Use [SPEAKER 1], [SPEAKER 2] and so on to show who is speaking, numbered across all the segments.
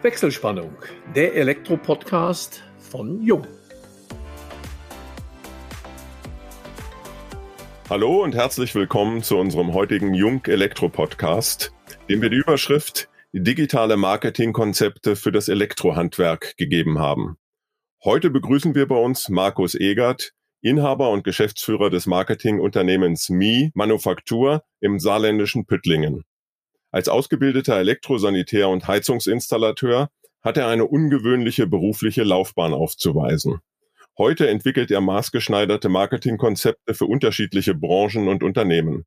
[SPEAKER 1] Wechselspannung, der Elektro-Podcast von Jung.
[SPEAKER 2] Hallo und herzlich willkommen zu unserem heutigen Jung Elektro Podcast, dem wir die Überschrift digitale Marketingkonzepte für das Elektrohandwerk gegeben haben. Heute begrüßen wir bei uns Markus Egert, Inhaber und Geschäftsführer des Marketingunternehmens Mi Manufaktur im saarländischen Püttlingen. Als ausgebildeter Elektrosanitär und Heizungsinstallateur hat er eine ungewöhnliche berufliche Laufbahn aufzuweisen. Heute entwickelt er maßgeschneiderte Marketingkonzepte für unterschiedliche Branchen und Unternehmen.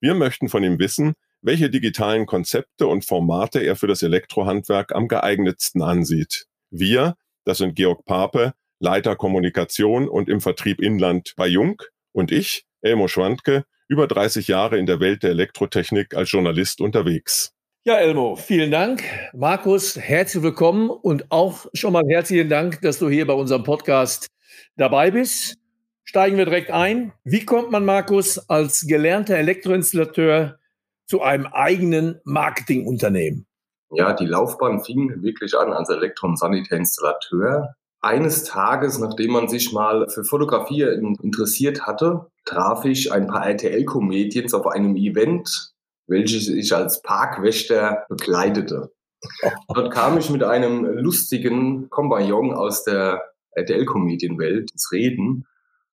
[SPEAKER 2] Wir möchten von ihm wissen, welche digitalen Konzepte und Formate er für das Elektrohandwerk am geeignetsten ansieht. Wir, das sind Georg Pape, Leiter Kommunikation und im Vertrieb Inland bei Jung und ich, Elmo Schwandke, über 30 Jahre in der Welt der Elektrotechnik als Journalist unterwegs.
[SPEAKER 1] Ja, Elmo, vielen Dank. Markus, herzlich willkommen und auch schon mal herzlichen Dank, dass du hier bei unserem Podcast dabei bist. Steigen wir direkt ein. Wie kommt man, Markus, als gelernter Elektroinstallateur zu einem eigenen Marketingunternehmen?
[SPEAKER 3] Ja, die Laufbahn fing wirklich an als Elektro- und Sanitärinstallateur eines Tages, nachdem man sich mal für Fotografie interessiert hatte, traf ich ein paar RTL-Comedians auf einem Event, welches ich als Parkwächter begleitete. Dort kam ich mit einem lustigen Kompagnon aus der RTL-Comedian-Welt ins Reden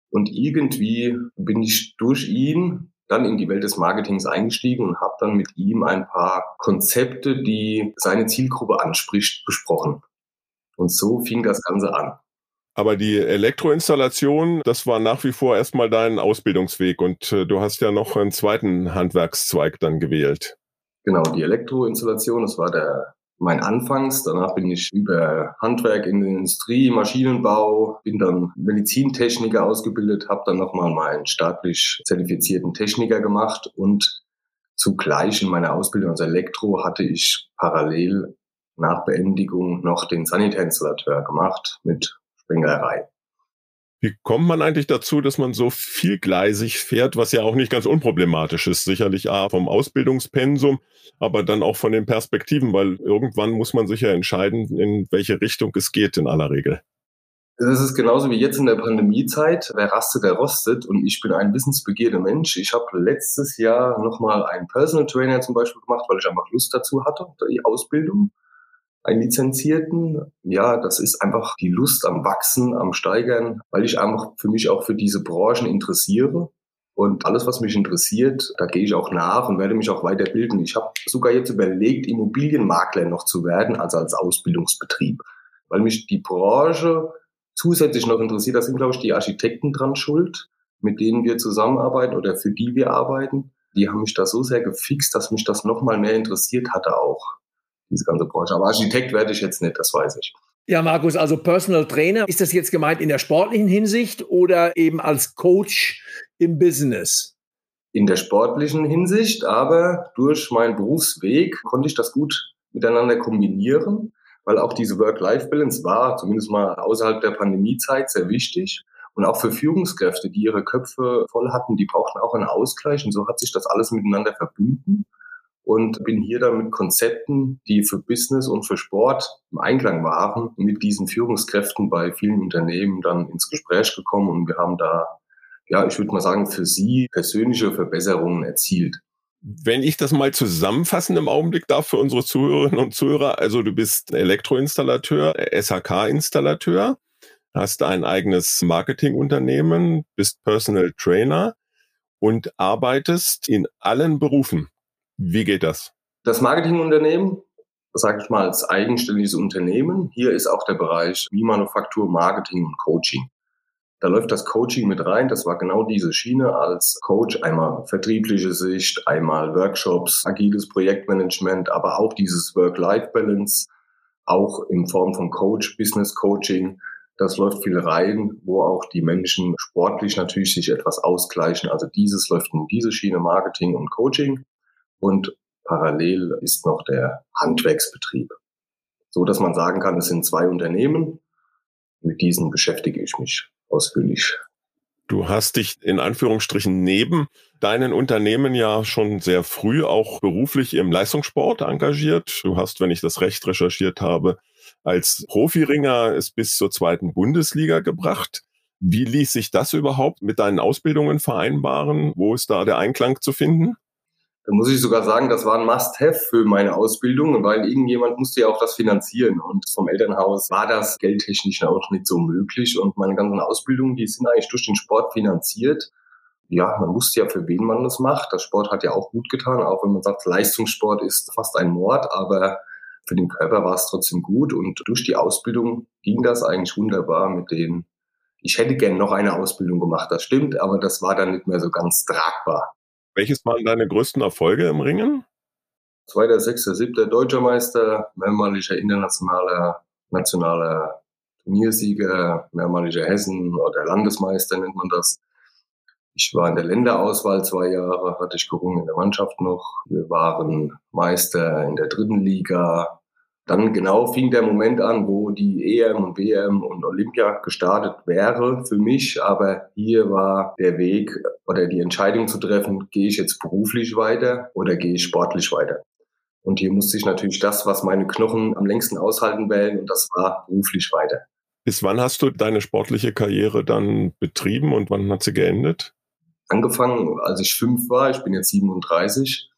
[SPEAKER 3] und irgendwie bin ich durch ihn dann in die Welt des Marketings eingestiegen und habe dann mit ihm ein paar Konzepte, die seine Zielgruppe anspricht, besprochen. Und so fing das Ganze an.
[SPEAKER 2] Aber die Elektroinstallation, das war nach wie vor erstmal dein Ausbildungsweg und äh, du hast ja noch einen zweiten Handwerkszweig dann gewählt.
[SPEAKER 3] Genau, die Elektroinstallation, das war der mein Anfangs. Danach bin ich über Handwerk in der Industrie, Maschinenbau, bin dann Medizintechniker ausgebildet, habe dann nochmal meinen staatlich zertifizierten Techniker gemacht und zugleich in meiner Ausbildung als Elektro hatte ich parallel nach Beendigung noch den Sanitärinstallateur gemacht mit Springerei.
[SPEAKER 2] Wie kommt man eigentlich dazu, dass man so vielgleisig fährt, was ja auch nicht ganz unproblematisch ist? Sicherlich A vom Ausbildungspensum, aber dann auch von den Perspektiven, weil irgendwann muss man sich ja entscheiden, in welche Richtung es geht in aller Regel.
[SPEAKER 3] Das ist genauso wie jetzt in der Pandemiezeit. Wer rastet, der rostet. Und ich bin ein wissensbegehrter Mensch. Ich habe letztes Jahr nochmal einen Personal Trainer zum Beispiel gemacht, weil ich einfach Lust dazu hatte, die Ausbildung einen Lizenzierten. Ja, das ist einfach die Lust am Wachsen, am Steigern, weil ich einfach für mich auch für diese Branchen interessiere. Und alles, was mich interessiert, da gehe ich auch nach und werde mich auch weiterbilden. Ich habe sogar jetzt überlegt, Immobilienmakler noch zu werden, also als Ausbildungsbetrieb, weil mich die Branche zusätzlich noch interessiert. Da sind, glaube ich, die Architekten dran schuld, mit denen wir zusammenarbeiten oder für die wir arbeiten. Die haben mich da so sehr gefixt, dass mich das noch mal mehr interessiert hatte auch diese ganze Branche. Aber Architekt werde ich jetzt nicht, das weiß ich.
[SPEAKER 1] Ja, Markus, also Personal Trainer, ist das jetzt gemeint in der sportlichen Hinsicht oder eben als Coach im Business?
[SPEAKER 3] In der sportlichen Hinsicht, aber durch meinen Berufsweg konnte ich das gut miteinander kombinieren, weil auch diese Work-Life-Balance war, zumindest mal außerhalb der Pandemiezeit, sehr wichtig. Und auch für Führungskräfte, die ihre Köpfe voll hatten, die brauchten auch einen Ausgleich. Und so hat sich das alles miteinander verbunden und bin hier dann mit Konzepten, die für Business und für Sport im Einklang waren, mit diesen Führungskräften bei vielen Unternehmen dann ins Gespräch gekommen und wir haben da, ja, ich würde mal sagen, für sie persönliche Verbesserungen erzielt.
[SPEAKER 2] Wenn ich das mal zusammenfassen im Augenblick darf für unsere Zuhörerinnen und Zuhörer, also du bist Elektroinstallateur, SHK-Installateur, hast ein eigenes Marketingunternehmen, bist Personal Trainer und arbeitest in allen Berufen. Wie geht das?
[SPEAKER 3] Das Marketingunternehmen, sage ich mal, als eigenständiges Unternehmen. Hier ist auch der Bereich wie Manufaktur, Marketing und Coaching. Da läuft das Coaching mit rein. Das war genau diese Schiene als Coach. Einmal vertriebliche Sicht, einmal Workshops, agiles Projektmanagement, aber auch dieses Work-Life-Balance, auch in Form von Coach, Business Coaching. Das läuft viel rein, wo auch die Menschen sportlich natürlich sich etwas ausgleichen. Also dieses läuft in diese Schiene Marketing und Coaching und parallel ist noch der Handwerksbetrieb. So dass man sagen kann, es sind zwei Unternehmen. Mit diesen beschäftige ich mich ausführlich.
[SPEAKER 2] Du hast dich in Anführungsstrichen neben deinen Unternehmen ja schon sehr früh auch beruflich im Leistungssport engagiert. Du hast, wenn ich das recht recherchiert habe, als Profiringer es bis zur zweiten Bundesliga gebracht. Wie ließ sich das überhaupt mit deinen Ausbildungen vereinbaren? Wo ist da der Einklang zu finden?
[SPEAKER 3] Da muss ich sogar sagen, das war ein Must-Have für meine Ausbildung, weil irgendjemand musste ja auch das finanzieren. Und vom Elternhaus war das geldtechnisch auch nicht so möglich. Und meine ganzen Ausbildungen, die sind eigentlich durch den Sport finanziert. Ja, man wusste ja, für wen man das macht. Das Sport hat ja auch gut getan, auch wenn man sagt, Leistungssport ist fast ein Mord, aber für den Körper war es trotzdem gut. Und durch die Ausbildung ging das eigentlich wunderbar mit den ich hätte gern noch eine Ausbildung gemacht, das stimmt, aber das war dann nicht mehr so ganz tragbar.
[SPEAKER 2] Welches waren deine größten Erfolge im Ringen?
[SPEAKER 3] Zweiter, sechster, siebter Deutscher Meister, mehrmaliger internationaler, nationaler Turniersieger, mehrmaliger Hessen oder Landesmeister nennt man das. Ich war in der Länderauswahl zwei Jahre, hatte ich gerungen in der Mannschaft noch. Wir waren Meister in der dritten Liga, dann genau fing der Moment an, wo die EM und WM und Olympia gestartet wäre für mich. Aber hier war der Weg oder die Entscheidung zu treffen, gehe ich jetzt beruflich weiter oder gehe ich sportlich weiter. Und hier musste ich natürlich das, was meine Knochen am längsten aushalten wählen, und das war beruflich weiter.
[SPEAKER 2] Bis wann hast du deine sportliche Karriere dann betrieben und wann hat sie geendet?
[SPEAKER 3] Angefangen, als ich fünf war, ich bin jetzt 37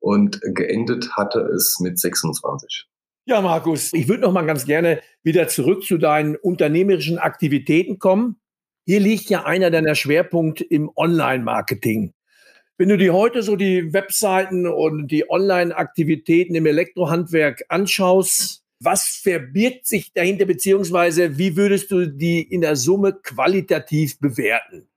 [SPEAKER 3] und geendet hatte es mit 26.
[SPEAKER 1] Ja, Markus, ich würde noch mal ganz gerne wieder zurück zu deinen unternehmerischen Aktivitäten kommen. Hier liegt ja einer deiner Schwerpunkte im Online-Marketing. Wenn du dir heute so die Webseiten und die Online-Aktivitäten im Elektrohandwerk anschaust, was verbirgt sich dahinter, beziehungsweise wie würdest du die in der Summe qualitativ bewerten?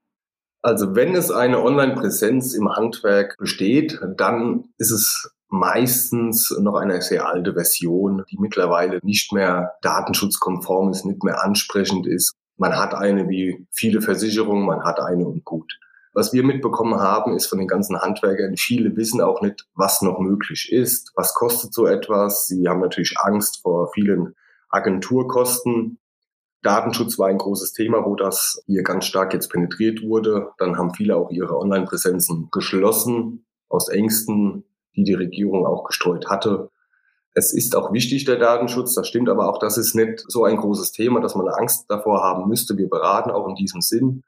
[SPEAKER 3] Also wenn es eine Online-Präsenz im Handwerk besteht, dann ist es meistens noch eine sehr alte Version, die mittlerweile nicht mehr datenschutzkonform ist, nicht mehr ansprechend ist. Man hat eine wie viele Versicherungen, man hat eine und gut. Was wir mitbekommen haben, ist von den ganzen Handwerkern, viele wissen auch nicht, was noch möglich ist, was kostet so etwas. Sie haben natürlich Angst vor vielen Agenturkosten. Datenschutz war ein großes Thema, wo das hier ganz stark jetzt penetriert wurde. Dann haben viele auch ihre Online-Präsenzen geschlossen aus Ängsten, die die Regierung auch gestreut hatte. Es ist auch wichtig, der Datenschutz. Das stimmt aber auch, das ist nicht so ein großes Thema, dass man Angst davor haben müsste. Wir beraten auch in diesem Sinn.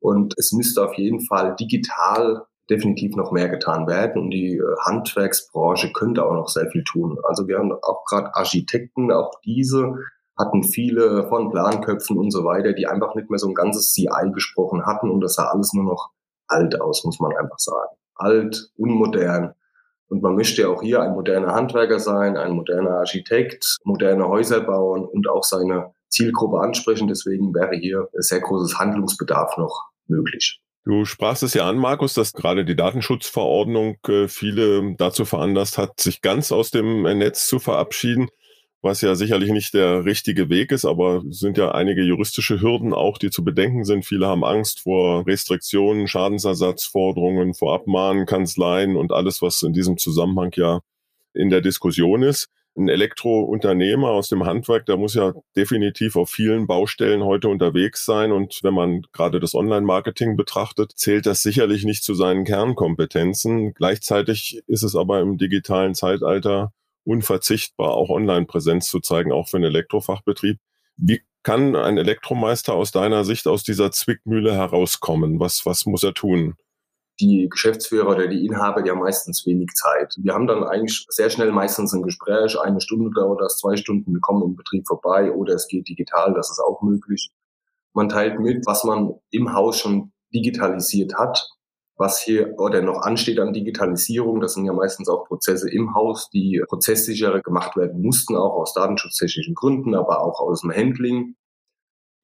[SPEAKER 3] Und es müsste auf jeden Fall digital definitiv noch mehr getan werden. Und die äh, Handwerksbranche könnte auch noch sehr viel tun. Also wir haben auch gerade Architekten, auch diese hatten viele von Planköpfen und so weiter, die einfach nicht mehr so ein ganzes CI gesprochen hatten. Und das sah alles nur noch alt aus, muss man einfach sagen. Alt, unmodern. Und man möchte ja auch hier ein moderner Handwerker sein, ein moderner Architekt, moderne Häuser bauen und auch seine Zielgruppe ansprechen. Deswegen wäre hier sehr großes Handlungsbedarf noch möglich.
[SPEAKER 2] Du sprachst es ja an, Markus, dass gerade die Datenschutzverordnung äh, viele dazu veranlasst hat, sich ganz aus dem Netz zu verabschieden was ja sicherlich nicht der richtige Weg ist, aber es sind ja einige juristische Hürden auch, die zu bedenken sind. Viele haben Angst vor Restriktionen, Schadensersatzforderungen, vor Abmahnen, Kanzleien und alles, was in diesem Zusammenhang ja in der Diskussion ist. Ein Elektrounternehmer aus dem Handwerk, der muss ja definitiv auf vielen Baustellen heute unterwegs sein. Und wenn man gerade das Online-Marketing betrachtet, zählt das sicherlich nicht zu seinen Kernkompetenzen. Gleichzeitig ist es aber im digitalen Zeitalter unverzichtbar, auch Online-Präsenz zu zeigen, auch für einen Elektrofachbetrieb. Wie kann ein Elektromeister aus deiner Sicht aus dieser Zwickmühle herauskommen? Was, was muss er tun?
[SPEAKER 3] Die Geschäftsführer oder die Inhaber, die haben meistens wenig Zeit. Wir haben dann eigentlich sehr schnell meistens ein Gespräch, eine Stunde dauert das, zwei Stunden, wir kommen im Betrieb vorbei oder es geht digital, das ist auch möglich. Man teilt mit, was man im Haus schon digitalisiert hat, was hier oder noch ansteht an Digitalisierung. Das sind ja meistens auch Prozesse im Haus, die prozesssicherer gemacht werden mussten, auch aus datenschutztechnischen Gründen, aber auch aus dem Handling.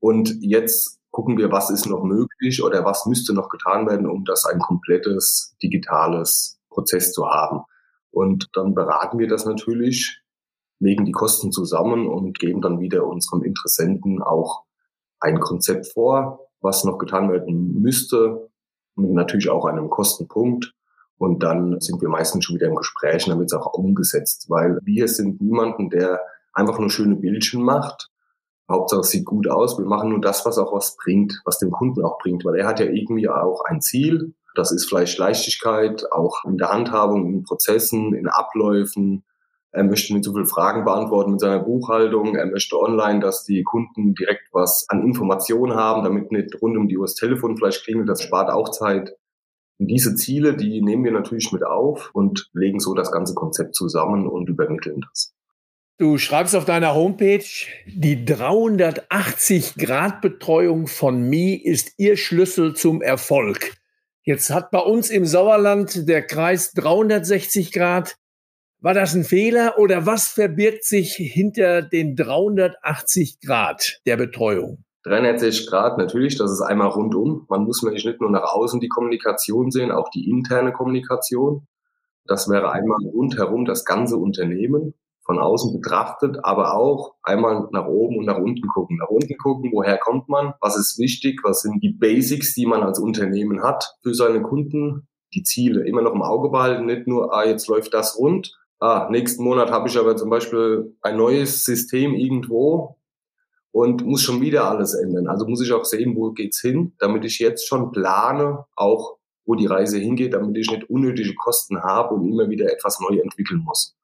[SPEAKER 3] Und jetzt gucken wir, was ist noch möglich oder was müsste noch getan werden, um das ein komplettes digitales Prozess zu haben. Und dann beraten wir das natürlich, legen die Kosten zusammen und geben dann wieder unserem Interessenten auch ein Konzept vor, was noch getan werden müsste, natürlich auch einem Kostenpunkt. Und dann sind wir meistens schon wieder im Gespräch, damit es auch umgesetzt, weil wir sind niemanden, der einfach nur schöne Bildchen macht, Hauptsache es sieht gut aus. Wir machen nur das, was auch was bringt, was dem Kunden auch bringt, weil er hat ja irgendwie auch ein Ziel. Das ist vielleicht Leichtigkeit, auch in der Handhabung, in Prozessen, in Abläufen. Er möchte nicht so viele Fragen beantworten mit seiner Buchhaltung. Er möchte online, dass die Kunden direkt was an Informationen haben, damit nicht rund um die Uhr das Telefon vielleicht klingelt. Das spart auch Zeit. Und diese Ziele, die nehmen wir natürlich mit auf und legen so das ganze Konzept zusammen und übermitteln das.
[SPEAKER 1] Du schreibst auf deiner Homepage, die 380-Grad-Betreuung von Mi ist Ihr Schlüssel zum Erfolg. Jetzt hat bei uns im Sauerland der Kreis 360 Grad. War das ein Fehler oder was verbirgt sich hinter den 380 Grad der Betreuung?
[SPEAKER 3] 360 Grad natürlich, das ist einmal rundum. Man muss nämlich nicht nur nach außen die Kommunikation sehen, auch die interne Kommunikation. Das wäre einmal rundherum das ganze Unternehmen von außen betrachtet, aber auch einmal nach oben und nach unten gucken. Nach unten gucken, woher kommt man, was ist wichtig, was sind die Basics, die man als Unternehmen hat für seine Kunden, die Ziele immer noch im Auge behalten, nicht nur, ah, jetzt läuft das rund, ah, nächsten Monat habe ich aber zum Beispiel ein neues System irgendwo und muss schon wieder alles ändern. Also muss ich auch sehen, wo geht's hin, damit ich jetzt schon plane, auch wo die Reise hingeht, damit ich nicht unnötige Kosten habe und immer wieder etwas neu entwickeln muss.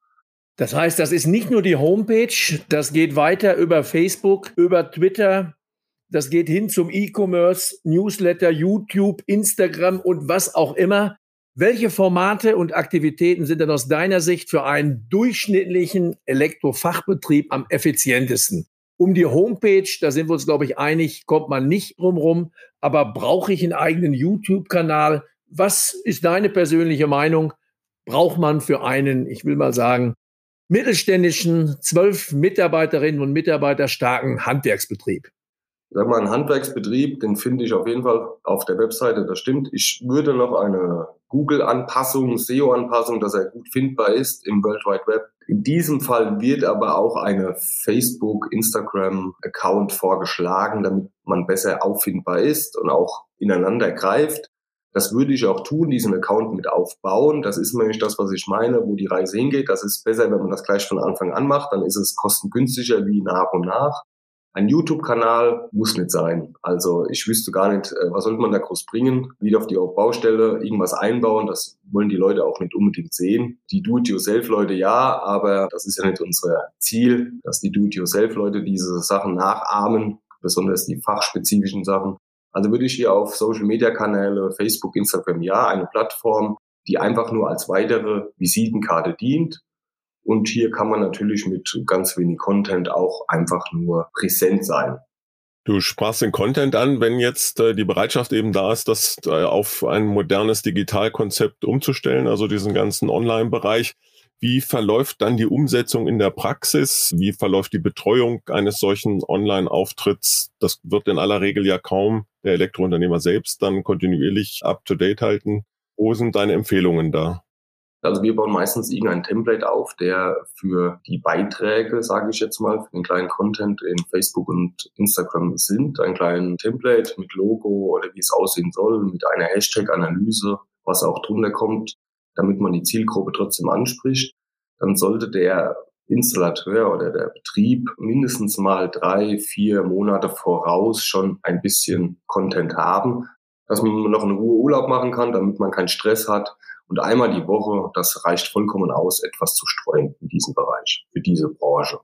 [SPEAKER 1] Das heißt, das ist nicht nur die Homepage, das geht weiter über Facebook, über Twitter, das geht hin zum E-Commerce, Newsletter, YouTube, Instagram und was auch immer. Welche Formate und Aktivitäten sind denn aus deiner Sicht für einen durchschnittlichen Elektrofachbetrieb am effizientesten? Um die Homepage, da sind wir uns, glaube ich, einig, kommt man nicht rumrum. Aber brauche ich einen eigenen YouTube-Kanal? Was ist deine persönliche Meinung? Braucht man für einen, ich will mal sagen, mittelständischen, zwölf Mitarbeiterinnen und Mitarbeiter starken Handwerksbetrieb?
[SPEAKER 3] Sag mal, ein Handwerksbetrieb, den finde ich auf jeden Fall auf der Webseite, das stimmt. Ich würde noch eine Google-Anpassung, SEO-Anpassung, dass er gut findbar ist im World Wide Web. In diesem Fall wird aber auch eine Facebook, Instagram-Account vorgeschlagen, damit man besser auffindbar ist und auch ineinander greift. Das würde ich auch tun, diesen Account mit aufbauen. Das ist nämlich das, was ich meine, wo die Reise hingeht. Das ist besser, wenn man das gleich von Anfang an macht. Dann ist es kostengünstiger wie nach und nach. Ein YouTube-Kanal muss nicht sein. Also ich wüsste gar nicht, äh, was sollte man da groß bringen? Wieder auf die Baustelle irgendwas einbauen. Das wollen die Leute auch nicht unbedingt sehen. Die Do-it-yourself-Leute ja, aber das ist ja nicht unser Ziel, dass die Do-it-yourself-Leute diese Sachen nachahmen, besonders die fachspezifischen Sachen. Also würde ich hier auf Social Media Kanäle, Facebook, Instagram, ja, eine Plattform, die einfach nur als weitere Visitenkarte dient. Und hier kann man natürlich mit ganz wenig Content auch einfach nur präsent sein.
[SPEAKER 2] Du sprachst den Content an, wenn jetzt äh, die Bereitschaft eben da ist, das äh, auf ein modernes Digitalkonzept umzustellen, also diesen ganzen Online-Bereich. Wie verläuft dann die Umsetzung in der Praxis? Wie verläuft die Betreuung eines solchen Online-Auftritts? Das wird in aller Regel ja kaum der Elektrounternehmer selbst dann kontinuierlich up-to-date halten. Wo sind deine Empfehlungen da?
[SPEAKER 3] Also wir bauen meistens irgendein Template auf, der für die Beiträge, sage ich jetzt mal, für den kleinen Content in Facebook und Instagram sind. Ein kleines Template mit Logo oder wie es aussehen soll, mit einer Hashtag-Analyse, was auch drunter kommt damit man die Zielgruppe trotzdem anspricht, dann sollte der Installateur oder der Betrieb mindestens mal drei, vier Monate voraus schon ein bisschen Content haben, dass man noch in Ruhe Urlaub machen kann, damit man keinen Stress hat. Und einmal die Woche, das reicht vollkommen aus, etwas zu streuen in diesem Bereich, für diese Branche.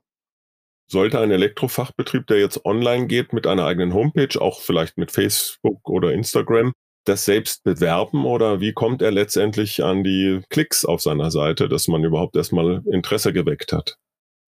[SPEAKER 2] Sollte ein Elektrofachbetrieb, der jetzt online geht, mit einer eigenen Homepage, auch vielleicht mit Facebook oder Instagram, das selbst bewerben oder wie kommt er letztendlich an die Klicks auf seiner Seite, dass man überhaupt erstmal Interesse geweckt hat?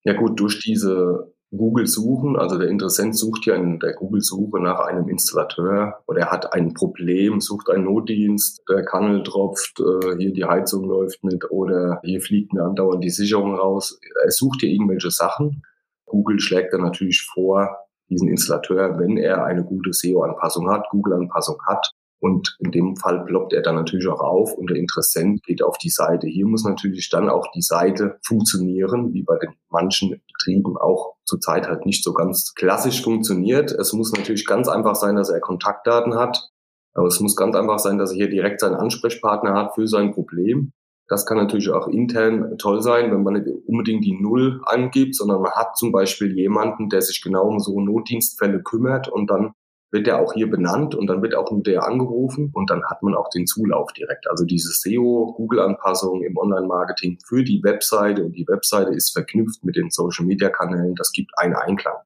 [SPEAKER 3] Ja gut, durch diese Google-Suchen, also der Interessent sucht ja in der Google-Suche nach einem Installateur oder er hat ein Problem, sucht einen Notdienst, der Kannel tropft, äh, hier die Heizung läuft nicht oder hier fliegt mir andauernd die Sicherung raus. Er sucht hier irgendwelche Sachen. Google schlägt dann natürlich vor, diesen Installateur, wenn er eine gute SEO-Anpassung hat, Google-Anpassung hat, und in dem Fall ploppt er dann natürlich auch auf und der Interessent geht auf die Seite. Hier muss natürlich dann auch die Seite funktionieren, wie bei den manchen Betrieben auch zurzeit halt nicht so ganz klassisch funktioniert. Es muss natürlich ganz einfach sein, dass er Kontaktdaten hat. Aber es muss ganz einfach sein, dass er hier direkt seinen Ansprechpartner hat für sein Problem. Das kann natürlich auch intern toll sein, wenn man nicht unbedingt die Null angibt, sondern man hat zum Beispiel jemanden, der sich genau um so Notdienstfälle kümmert und dann wird er auch hier benannt und dann wird auch nur der angerufen und dann hat man auch den Zulauf direkt. Also diese SEO-Google-Anpassung im Online-Marketing für die Webseite und die Webseite ist verknüpft mit den Social-Media-Kanälen. Das gibt einen Einklang.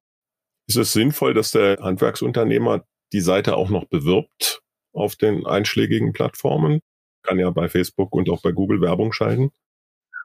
[SPEAKER 2] Ist es sinnvoll, dass der Handwerksunternehmer die Seite auch noch bewirbt auf den einschlägigen Plattformen? Kann ja bei Facebook und auch bei Google Werbung schalten.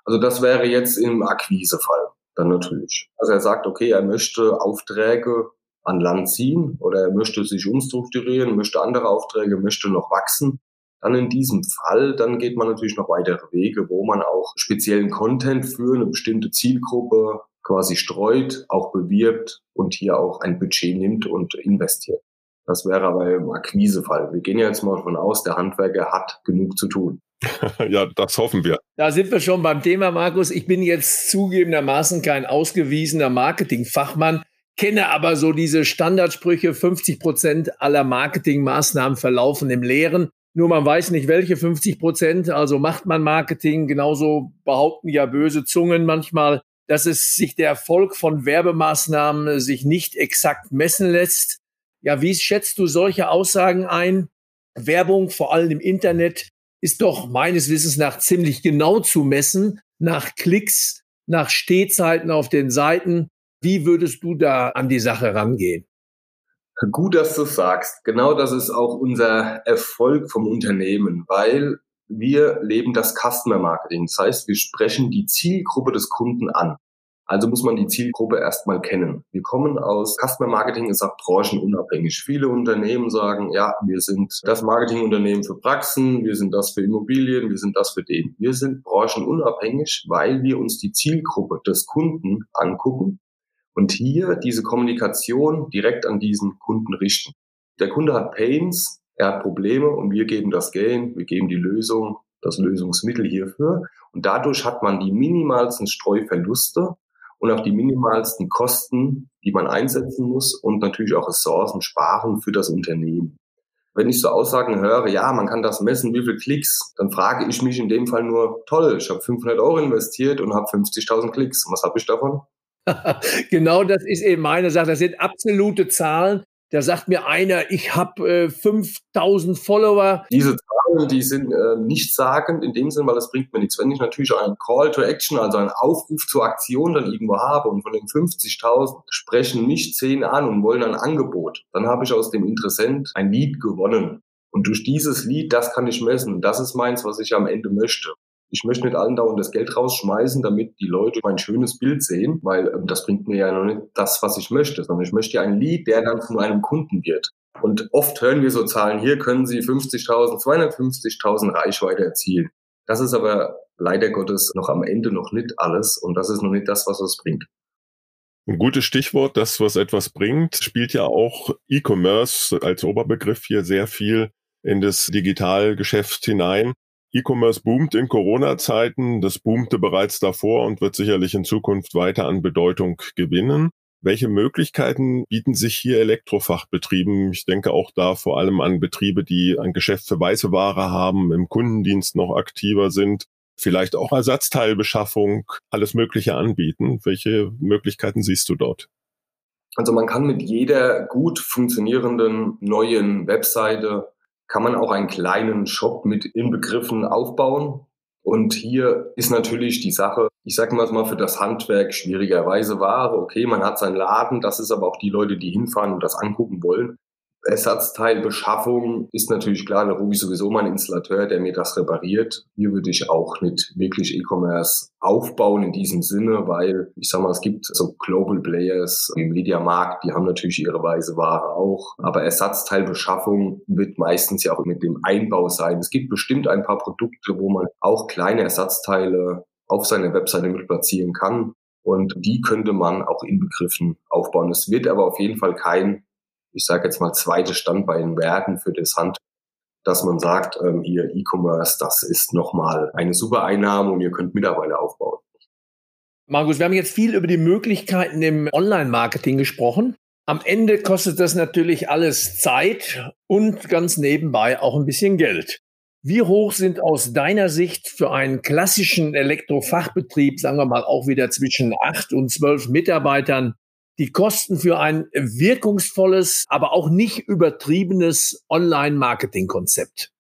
[SPEAKER 3] Also das wäre jetzt im Akquisefall dann natürlich. Also er sagt, okay, er möchte Aufträge an Land ziehen oder er möchte sich umstrukturieren, möchte andere Aufträge, möchte noch wachsen. Dann in diesem Fall, dann geht man natürlich noch weitere Wege, wo man auch speziellen Content für eine bestimmte Zielgruppe quasi streut, auch bewirbt und hier auch ein Budget nimmt und investiert. Das wäre aber im Akquisefall. Wir gehen ja jetzt mal davon aus, der Handwerker hat genug zu tun.
[SPEAKER 2] ja, das hoffen wir.
[SPEAKER 1] Da sind wir schon beim Thema, Markus. Ich bin jetzt zugegebenermaßen kein ausgewiesener Marketingfachmann kenne aber so diese Standardsprüche, 50 Prozent aller Marketingmaßnahmen verlaufen im Leeren. Nur man weiß nicht, welche 50 Prozent. Also macht man Marketing. Genauso behaupten ja böse Zungen manchmal, dass es sich der Erfolg von Werbemaßnahmen sich nicht exakt messen lässt. Ja, wie schätzt du solche Aussagen ein? Werbung, vor allem im Internet, ist doch meines Wissens nach ziemlich genau zu messen, nach Klicks, nach Stehzeiten auf den Seiten. Wie würdest du da an die Sache rangehen?
[SPEAKER 3] Gut, dass du sagst. Genau das ist auch unser Erfolg vom Unternehmen, weil wir leben das Customer Marketing. Das heißt, wir sprechen die Zielgruppe des Kunden an. Also muss man die Zielgruppe erstmal kennen. Wir kommen aus Customer Marketing, ist auch branchenunabhängig. Viele Unternehmen sagen, ja, wir sind das Marketingunternehmen für Praxen, wir sind das für Immobilien, wir sind das für den. Wir sind branchenunabhängig, weil wir uns die Zielgruppe des Kunden angucken und hier diese Kommunikation direkt an diesen Kunden richten. Der Kunde hat Pains, er hat Probleme und wir geben das Gain, wir geben die Lösung, das Lösungsmittel hierfür. Und dadurch hat man die minimalsten Streuverluste und auch die minimalsten Kosten, die man einsetzen muss und natürlich auch Ressourcen sparen für das Unternehmen. Wenn ich so Aussagen höre, ja, man kann das messen, wie viele Klicks, dann frage ich mich in dem Fall nur, toll, ich habe 500 Euro investiert und habe 50.000 Klicks. Was habe ich davon?
[SPEAKER 1] genau das ist eben meine Sache. Das sind absolute Zahlen. Da sagt mir einer, ich habe äh, 5000 Follower.
[SPEAKER 3] Diese Zahlen, die sind äh, nichtssagend in dem Sinn, weil das bringt mir nichts. Wenn ich natürlich einen Call to Action, also einen Aufruf zur Aktion dann irgendwo habe und von den 50.000 sprechen mich 10 an und wollen ein Angebot, dann habe ich aus dem Interessent ein Lied gewonnen. Und durch dieses Lied, das kann ich messen. Das ist meins, was ich am Ende möchte ich möchte nicht allen dauernd das Geld rausschmeißen, damit die Leute mein schönes Bild sehen, weil ähm, das bringt mir ja noch nicht das, was ich möchte, sondern ich möchte ja ein Lied, der dann zu einem Kunden wird. Und oft hören wir so Zahlen, hier können Sie 50.000, 250.000 Reichweite erzielen. Das ist aber leider Gottes noch am Ende noch nicht alles und das ist noch nicht das, was es bringt.
[SPEAKER 2] Ein gutes Stichwort, das, was etwas bringt, spielt ja auch E-Commerce als Oberbegriff hier sehr viel in das Digitalgeschäft hinein. E-Commerce boomt in Corona-Zeiten. Das boomte bereits davor und wird sicherlich in Zukunft weiter an Bedeutung gewinnen. Welche Möglichkeiten bieten sich hier Elektrofachbetrieben? Ich denke auch da vor allem an Betriebe, die ein Geschäft für weiße Ware haben, im Kundendienst noch aktiver sind, vielleicht auch Ersatzteilbeschaffung, alles Mögliche anbieten. Welche Möglichkeiten siehst du dort?
[SPEAKER 3] Also man kann mit jeder gut funktionierenden neuen Webseite kann man auch einen kleinen Shop mit Inbegriffen aufbauen. Und hier ist natürlich die Sache, ich sage mal für das Handwerk schwierigerweise Ware. Okay, man hat seinen Laden, das ist aber auch die Leute, die hinfahren und das angucken wollen. Ersatzteilbeschaffung ist natürlich klar, da rufe ich sowieso mal einen Installateur, der mir das repariert. Hier würde ich auch nicht wirklich E-Commerce aufbauen in diesem Sinne, weil ich sag mal, es gibt so Global Players im Mediamarkt, die haben natürlich ihre weise Ware auch, aber Ersatzteilbeschaffung wird meistens ja auch mit dem Einbau sein. Es gibt bestimmt ein paar Produkte, wo man auch kleine Ersatzteile auf seiner Webseite mit platzieren kann. Und die könnte man auch in Begriffen aufbauen. Es wird aber auf jeden Fall kein ich sage jetzt mal, zweite Standbein werden für das Hand, dass man sagt, ähm, hier E-Commerce, das ist nochmal eine super Einnahme und ihr könnt Mitarbeiter aufbauen.
[SPEAKER 1] Markus, wir haben jetzt viel über die Möglichkeiten im Online-Marketing gesprochen. Am Ende kostet das natürlich alles Zeit und ganz nebenbei auch ein bisschen Geld. Wie hoch sind aus deiner Sicht für einen klassischen Elektrofachbetrieb, sagen wir mal auch wieder zwischen acht und zwölf Mitarbeitern, die Kosten für ein wirkungsvolles, aber auch nicht übertriebenes Online-Marketing-Konzept?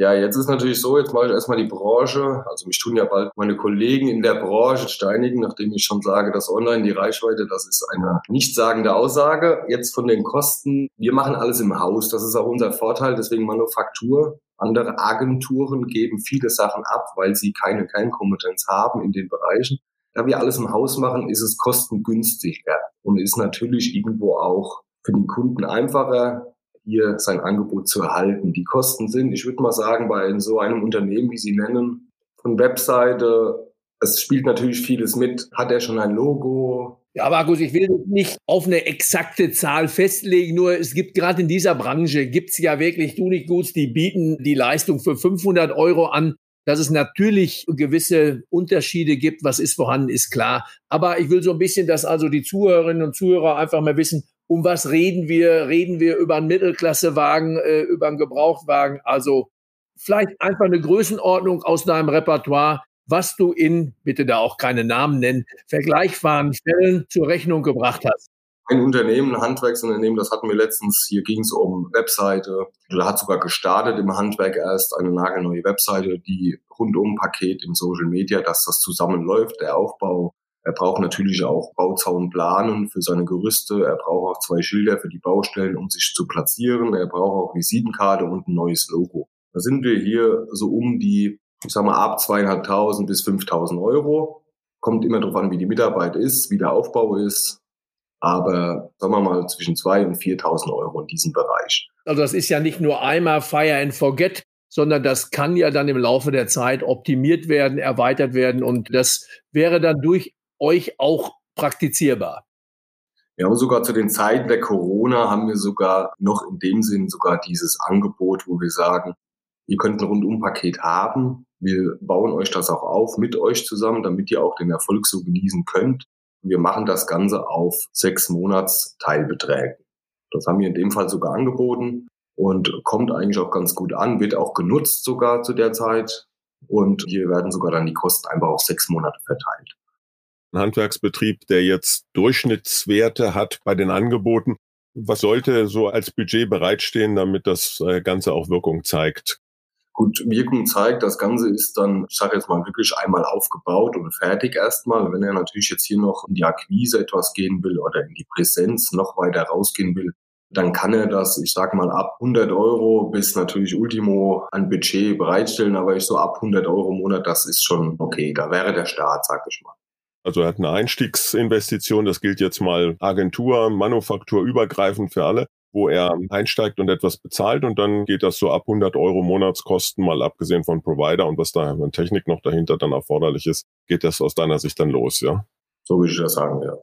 [SPEAKER 3] Ja, jetzt ist natürlich so, jetzt mache ich erstmal die Branche. Also mich tun ja bald meine Kollegen in der Branche steinigen, nachdem ich schon sage, dass online die Reichweite, das ist eine nichtssagende Aussage. Jetzt von den Kosten, wir machen alles im Haus. Das ist auch unser Vorteil, deswegen Manufaktur. Andere Agenturen geben viele Sachen ab, weil sie keine Kernkompetenz haben in den Bereichen. Da wir alles im Haus machen, ist es kostengünstiger und ist natürlich irgendwo auch für den Kunden einfacher, hier sein Angebot zu erhalten. Die Kosten sind, ich würde mal sagen, bei so einem Unternehmen, wie Sie nennen, von Webseite, es spielt natürlich vieles mit. Hat er schon ein Logo?
[SPEAKER 1] Ja, Markus, ich will nicht auf eine exakte Zahl festlegen, nur es gibt gerade in dieser Branche, gibt es ja wirklich du nicht gut, die bieten die Leistung für 500 Euro an. Dass es natürlich gewisse Unterschiede gibt, was ist vorhanden, ist klar. Aber ich will so ein bisschen, dass also die Zuhörerinnen und Zuhörer einfach mal wissen, um was reden wir? Reden wir über einen Mittelklassewagen, äh, über einen Gebrauchtwagen? Also vielleicht einfach eine Größenordnung aus deinem Repertoire, was du in, bitte da auch keine Namen nennen, vergleichbaren Fällen zur Rechnung gebracht hast.
[SPEAKER 3] Ein Unternehmen, ein Handwerksunternehmen, das hatten wir letztens, hier ging es um Webseite. Da hat sogar gestartet im Handwerk erst eine nagelneue Webseite, die rundum Paket im Social Media, dass das zusammenläuft, der Aufbau, er braucht natürlich auch Bauzaunplanen für seine Gerüste. Er braucht auch zwei Schilder für die Baustellen, um sich zu platzieren. Er braucht auch Visitenkarte und ein neues Logo. Da sind wir hier so um die, ich sag mal, ab zweieinhalbtausend bis fünftausend Euro. Kommt immer darauf an, wie die Mitarbeit ist, wie der Aufbau ist. Aber sagen wir mal zwischen zwei und viertausend Euro in diesem Bereich.
[SPEAKER 1] Also das ist ja nicht nur einmal Fire and Forget, sondern das kann ja dann im Laufe der Zeit optimiert werden, erweitert werden und das wäre dann durch euch auch praktizierbar?
[SPEAKER 3] Wir haben sogar zu den Zeiten der Corona haben wir sogar noch in dem Sinn sogar dieses Angebot, wo wir sagen, ihr könnt ein Rundumpaket haben. Wir bauen euch das auch auf mit euch zusammen, damit ihr auch den Erfolg so genießen könnt. Wir machen das Ganze auf sechs Monats Teilbeträge. Das haben wir in dem Fall sogar angeboten und kommt eigentlich auch ganz gut an, wird auch genutzt sogar zu der Zeit. Und hier werden sogar dann die Kosten einfach auf sechs Monate verteilt
[SPEAKER 2] ein Handwerksbetrieb, der jetzt Durchschnittswerte hat bei den Angeboten. Was sollte so als Budget bereitstehen, damit das äh, Ganze auch Wirkung zeigt?
[SPEAKER 3] Gut, Wirkung zeigt, das Ganze ist dann, ich sage jetzt mal, wirklich einmal aufgebaut und fertig erstmal. Wenn er natürlich jetzt hier noch in die Akquise etwas gehen will oder in die Präsenz noch weiter rausgehen will, dann kann er das, ich sage mal, ab 100 Euro bis natürlich Ultimo an Budget bereitstellen. Aber ich so ab 100 Euro im Monat, das ist schon okay. Da wäre der Start, sag ich mal.
[SPEAKER 2] Also er hat eine Einstiegsinvestition, das gilt jetzt mal Agentur, Manufaktur übergreifend für alle, wo er einsteigt und etwas bezahlt und dann geht das so ab 100 Euro Monatskosten, mal abgesehen von Provider und was da an Technik noch dahinter dann erforderlich ist, geht das aus deiner Sicht dann los, ja?
[SPEAKER 3] So würde ich das sagen, ja.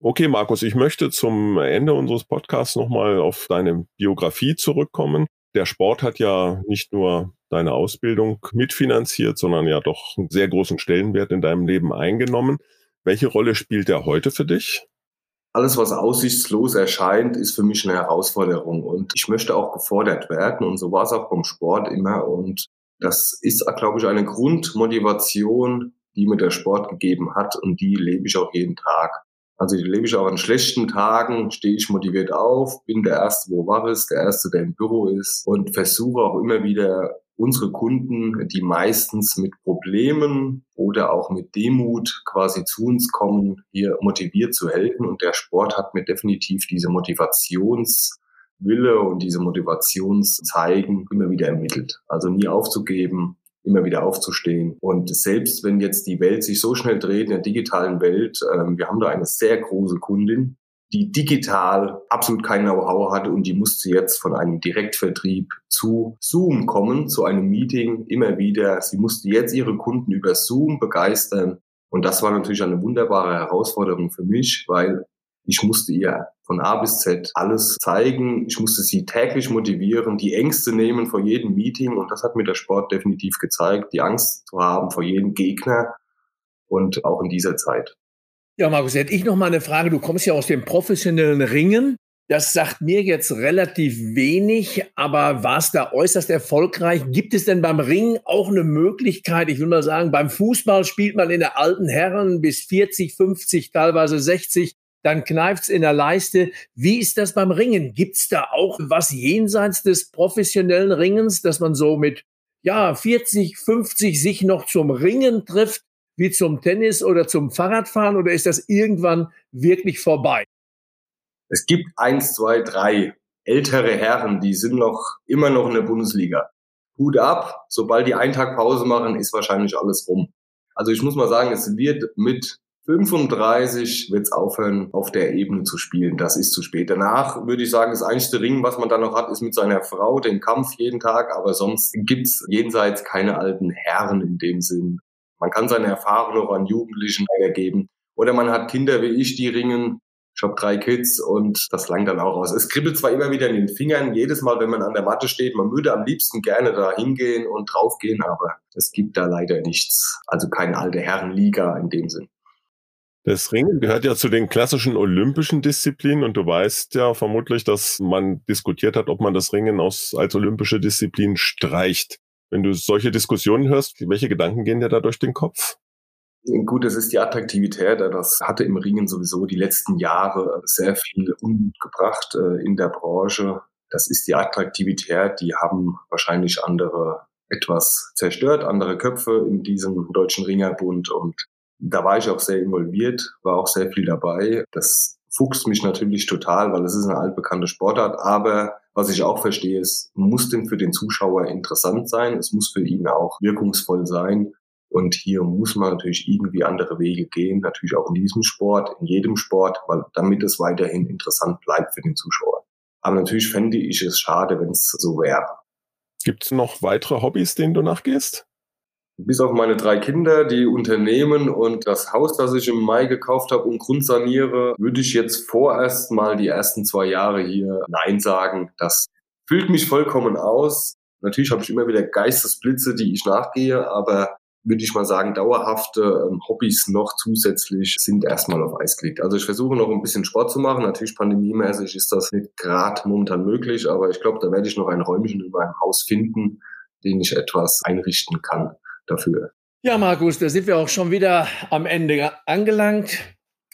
[SPEAKER 2] Okay, Markus, ich möchte zum Ende unseres Podcasts nochmal auf deine Biografie zurückkommen. Der Sport hat ja nicht nur deine Ausbildung mitfinanziert, sondern ja doch einen sehr großen Stellenwert in deinem Leben eingenommen. Welche Rolle spielt er heute für dich?
[SPEAKER 3] Alles, was aussichtslos erscheint, ist für mich eine Herausforderung. Und ich möchte auch gefordert werden. Und so war es auch beim Sport immer. Und das ist, glaube ich, eine Grundmotivation, die mir der Sport gegeben hat. Und die lebe ich auch jeden Tag. Also die lebe ich auch an schlechten Tagen, stehe ich motiviert auf, bin der Erste, wo wach ist, der Erste, der im Büro ist. Und versuche auch immer wieder unsere Kunden, die meistens mit Problemen oder auch mit Demut quasi zu uns kommen, hier motiviert zu helfen. Und der Sport hat mir definitiv diese Motivationswille und diese Motivationszeigen immer wieder ermittelt. Also nie aufzugeben, immer wieder aufzustehen. Und selbst wenn jetzt die Welt sich so schnell dreht in der digitalen Welt, ähm, wir haben da eine sehr große Kundin, die digital absolut kein Know-how hatte und die musste jetzt von einem Direktvertrieb zu Zoom kommen, zu einem Meeting immer wieder. Sie musste jetzt ihre Kunden über Zoom begeistern. Und das war natürlich eine wunderbare Herausforderung für mich, weil ich musste ihr von A bis Z alles zeigen. Ich musste sie täglich motivieren, die Ängste nehmen vor jedem Meeting. Und das hat mir der Sport definitiv gezeigt, die Angst zu haben vor jedem Gegner und auch in dieser Zeit.
[SPEAKER 1] Ja, Markus, hätte ich noch mal eine Frage. Du kommst ja aus dem professionellen Ringen. Das sagt mir jetzt relativ wenig, aber war es da äußerst erfolgreich? Gibt es denn beim Ringen auch eine Möglichkeit? Ich will mal sagen, beim Fußball spielt man in der alten Herren bis 40, 50, teilweise 60. Dann kneift's in der Leiste. Wie ist das beim Ringen? Gibt's da auch was jenseits des professionellen Ringens, dass man so mit ja 40, 50 sich noch zum Ringen trifft, wie zum Tennis oder zum Fahrradfahren? Oder ist das irgendwann wirklich vorbei?
[SPEAKER 3] Es gibt eins, zwei, drei ältere Herren, die sind noch immer noch in der Bundesliga. Hut ab, sobald die einen Tag Pause machen, ist wahrscheinlich alles rum. Also ich muss mal sagen, es wird mit 35 wird's aufhören, auf der Ebene zu spielen. Das ist zu spät. Danach würde ich sagen, das einzige Ring, was man dann noch hat, ist mit seiner Frau den Kampf jeden Tag. Aber sonst gibt's jenseits keine alten Herren in dem Sinn. Man kann seine Erfahrungen noch an Jugendlichen weitergeben. Oder man hat Kinder wie ich, die ringen ich habe drei Kids und das langt dann auch aus. Es kribbelt zwar immer wieder in den Fingern, jedes Mal, wenn man an der Matte steht, man würde am liebsten gerne da hingehen und draufgehen, aber es gibt da leider nichts. Also keine alte Herrenliga in dem Sinn.
[SPEAKER 2] Das Ringen gehört ja zu den klassischen olympischen Disziplinen und du weißt ja vermutlich, dass man diskutiert hat, ob man das Ringen aus, als olympische Disziplin streicht. Wenn du solche Diskussionen hörst, welche Gedanken gehen dir da durch den Kopf?
[SPEAKER 3] Gut, es ist die Attraktivität. Das hatte im Ringen sowieso die letzten Jahre sehr viel Unmut gebracht äh, in der Branche. Das ist die Attraktivität. Die haben wahrscheinlich andere etwas zerstört, andere Köpfe in diesem deutschen Ringerbund. Und da war ich auch sehr involviert, war auch sehr viel dabei. Das fuchst mich natürlich total, weil es ist eine altbekannte Sportart. Aber was ich auch verstehe, ist, muss denn für den Zuschauer interessant sein. Es muss für ihn auch wirkungsvoll sein. Und hier muss man natürlich irgendwie andere Wege gehen, natürlich auch in diesem Sport, in jedem Sport, weil damit es weiterhin interessant bleibt für den Zuschauer. Aber natürlich fände ich es schade, wenn es so wäre.
[SPEAKER 2] Gibt es noch weitere Hobbys, denen du nachgehst?
[SPEAKER 3] Bis auf meine drei Kinder, die Unternehmen und das Haus, das ich im Mai gekauft habe und grundsaniere, würde ich jetzt vorerst mal die ersten zwei Jahre hier Nein sagen. Das füllt mich vollkommen aus. Natürlich habe ich immer wieder Geistesblitze, die ich nachgehe, aber würde ich mal sagen, dauerhafte ähm, Hobbys noch zusätzlich sind erstmal auf Eis gelegt. Also ich versuche noch ein bisschen Sport zu machen. Natürlich pandemiemäßig ist das nicht gerade momentan möglich, aber ich glaube, da werde ich noch ein Räumchen in meinem Haus finden, den ich etwas einrichten kann dafür.
[SPEAKER 1] Ja, Markus, da sind wir auch schon wieder am Ende angelangt.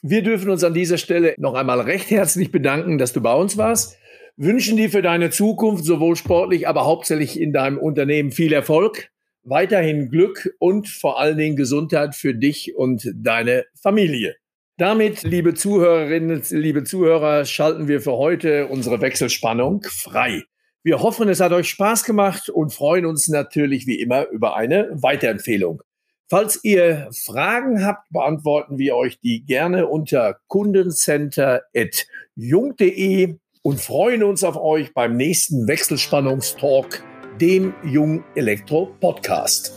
[SPEAKER 1] Wir dürfen uns an dieser Stelle noch einmal recht herzlich bedanken, dass du bei uns warst. Wünschen dir für deine Zukunft sowohl sportlich, aber hauptsächlich in deinem Unternehmen viel Erfolg weiterhin Glück und vor allen Dingen Gesundheit für dich und deine Familie. Damit, liebe Zuhörerinnen, liebe Zuhörer, schalten wir für heute unsere Wechselspannung frei. Wir hoffen, es hat euch Spaß gemacht und freuen uns natürlich wie immer über eine Weiterempfehlung. Falls ihr Fragen habt, beantworten wir euch die gerne unter kundencenter.jung.de und freuen uns auf euch beim nächsten Wechselspannungstalk dem Jung Elektro Podcast.